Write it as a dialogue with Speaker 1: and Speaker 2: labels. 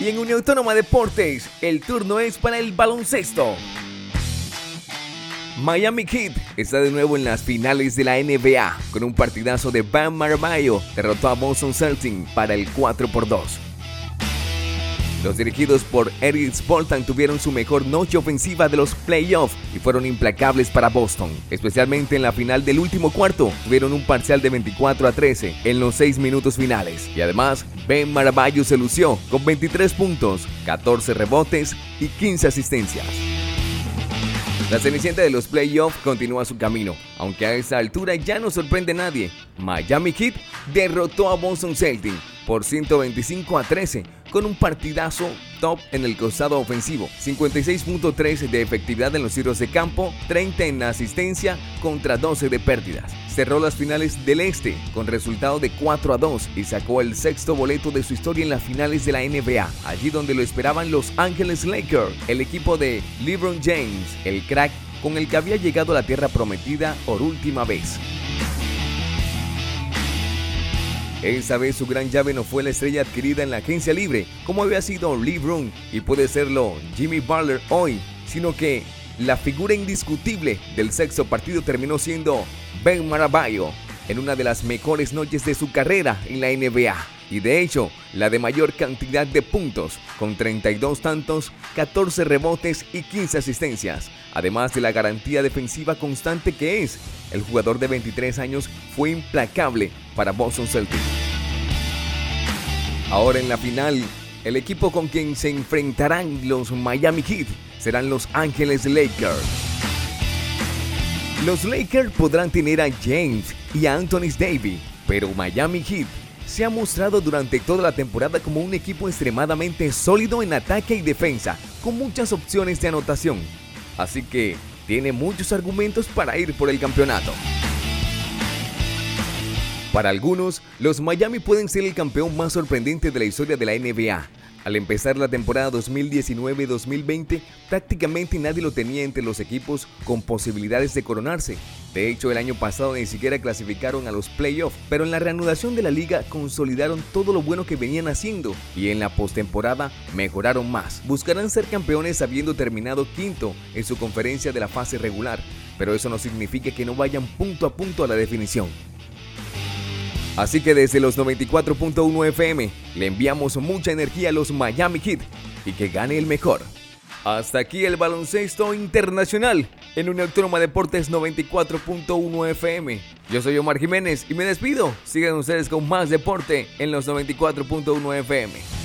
Speaker 1: Y en Unión Autónoma Deportes, el turno es para el baloncesto. Miami Heat está de nuevo en las finales de la NBA con un partidazo de Bam Marmayo derrotó a Boston Celtics para el 4 por 2. Los dirigidos por Eric Spoltan tuvieron su mejor noche ofensiva de los playoffs y fueron implacables para Boston, especialmente en la final del último cuarto. Tuvieron un parcial de 24 a 13 en los 6 minutos finales. Y además, Ben Maravallo se lució con 23 puntos, 14 rebotes y 15 asistencias. La cenicienta de los playoffs continúa su camino, aunque a esta altura ya no sorprende a nadie. Miami Heat derrotó a Boston Celtics por 125 a 13 con un partidazo top en el costado ofensivo, 56.3 de efectividad en los tiros de campo, 30 en asistencia contra 12 de pérdidas. Cerró las finales del Este con resultado de 4 a 2 y sacó el sexto boleto de su historia en las finales de la NBA, allí donde lo esperaban los Angeles Lakers, el equipo de LeBron James, el crack con el que había llegado a la tierra prometida por última vez. Esta vez su gran llave no fue la estrella adquirida en la agencia libre, como había sido LeBron y puede serlo Jimmy Butler hoy, sino que la figura indiscutible del sexto partido terminó siendo Ben Maraballo, en una de las mejores noches de su carrera en la NBA. Y de hecho, la de mayor cantidad de puntos, con 32 tantos, 14 rebotes y 15 asistencias. Además de la garantía defensiva constante que es, el jugador de 23 años fue implacable para Boston Celtics. Ahora en la final, el equipo con quien se enfrentarán los Miami Heat serán los Ángeles Lakers. Los Lakers podrán tener a James y a Anthony Davis, pero Miami Heat se ha mostrado durante toda la temporada como un equipo extremadamente sólido en ataque y defensa, con muchas opciones de anotación. Así que tiene muchos argumentos para ir por el campeonato. Para algunos, los Miami pueden ser el campeón más sorprendente de la historia de la NBA. Al empezar la temporada 2019-2020, prácticamente nadie lo tenía entre los equipos con posibilidades de coronarse. De hecho, el año pasado ni siquiera clasificaron a los playoffs, pero en la reanudación de la liga consolidaron todo lo bueno que venían haciendo y en la postemporada mejoraron más. Buscarán ser campeones habiendo terminado quinto en su conferencia de la fase regular, pero eso no significa que no vayan punto a punto a la definición. Así que desde los 94.1 FM le enviamos mucha energía a los Miami Heat y que gane el mejor. Hasta aquí el baloncesto internacional en Unión Deportes 94.1 FM. Yo soy Omar Jiménez y me despido. Sigan ustedes con más deporte en los 94.1 FM.